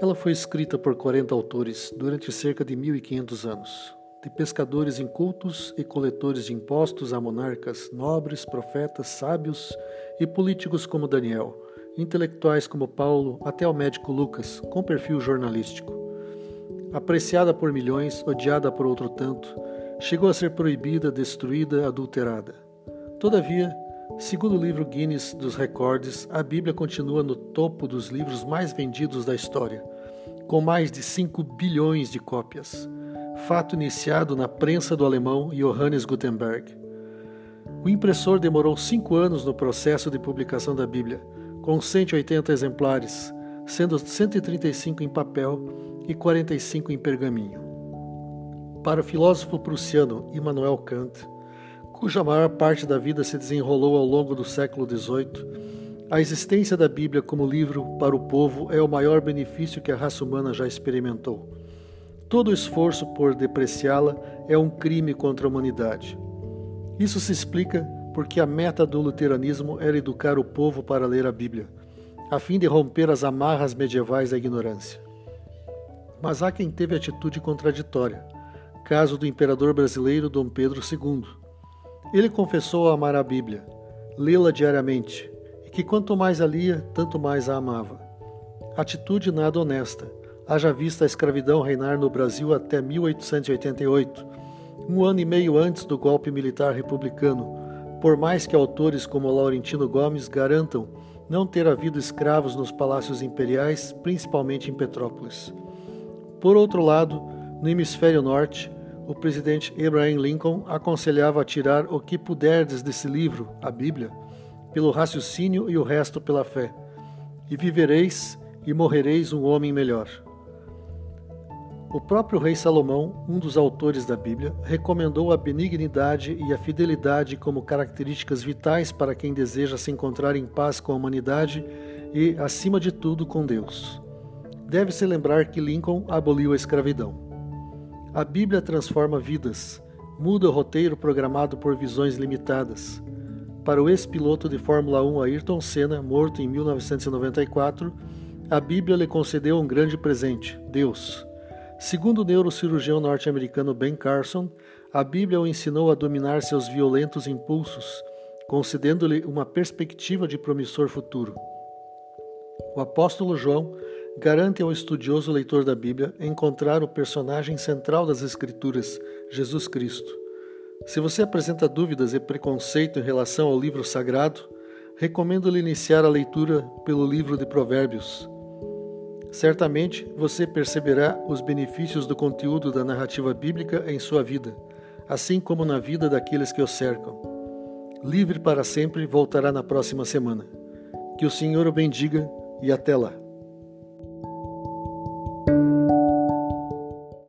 Ela foi escrita por 40 autores durante cerca de 1500 anos, de pescadores incultos e coletores de impostos a monarcas, nobres, profetas, sábios e políticos como Daniel, intelectuais como Paulo, até o médico Lucas, com perfil jornalístico. Apreciada por milhões, odiada por outro tanto, chegou a ser proibida, destruída, adulterada. Todavia, segundo o livro Guinness dos Recordes, a Bíblia continua no topo dos livros mais vendidos da história, com mais de 5 bilhões de cópias. Fato iniciado na prensa do alemão Johannes Gutenberg. O impressor demorou cinco anos no processo de publicação da Bíblia, com 180 exemplares, sendo 135 em papel e 45 em pergaminho. Para o filósofo prussiano Immanuel Kant, cuja maior parte da vida se desenrolou ao longo do século XVIII, a existência da Bíblia como livro para o povo é o maior benefício que a raça humana já experimentou. Todo esforço por depreciá-la é um crime contra a humanidade. Isso se explica porque a meta do luteranismo era educar o povo para ler a Bíblia, a fim de romper as amarras medievais da ignorância. Mas há quem teve atitude contraditória, caso do imperador brasileiro Dom Pedro II. Ele confessou amar a Bíblia, lê-la diariamente, e que quanto mais a lia, tanto mais a amava. Atitude nada honesta, haja vista a escravidão reinar no Brasil até 1888, um ano e meio antes do golpe militar republicano, por mais que autores como Laurentino Gomes garantam não ter havido escravos nos palácios imperiais, principalmente em Petrópolis. Por outro lado, no hemisfério norte, o presidente Abraham Lincoln aconselhava a tirar o que puderdes desse livro, a Bíblia, pelo raciocínio e o resto pela fé, e vivereis e morrereis um homem melhor. O próprio rei Salomão, um dos autores da Bíblia, recomendou a benignidade e a fidelidade como características vitais para quem deseja se encontrar em paz com a humanidade e, acima de tudo, com Deus. Deve-se lembrar que Lincoln aboliu a escravidão. A Bíblia transforma vidas, muda o roteiro programado por visões limitadas. Para o ex-piloto de Fórmula 1 Ayrton Senna, morto em 1994, a Bíblia lhe concedeu um grande presente: Deus. Segundo o neurocirurgião norte-americano Ben Carson, a Bíblia o ensinou a dominar seus violentos impulsos, concedendo-lhe uma perspectiva de promissor futuro. O apóstolo João garante ao estudioso leitor da Bíblia encontrar o personagem central das Escrituras, Jesus Cristo. Se você apresenta dúvidas e preconceito em relação ao livro sagrado, recomendo-lhe iniciar a leitura pelo livro de Provérbios. Certamente você perceberá os benefícios do conteúdo da narrativa bíblica em sua vida, assim como na vida daqueles que o cercam. Livre para sempre voltará na próxima semana. Que o Senhor o bendiga e até lá.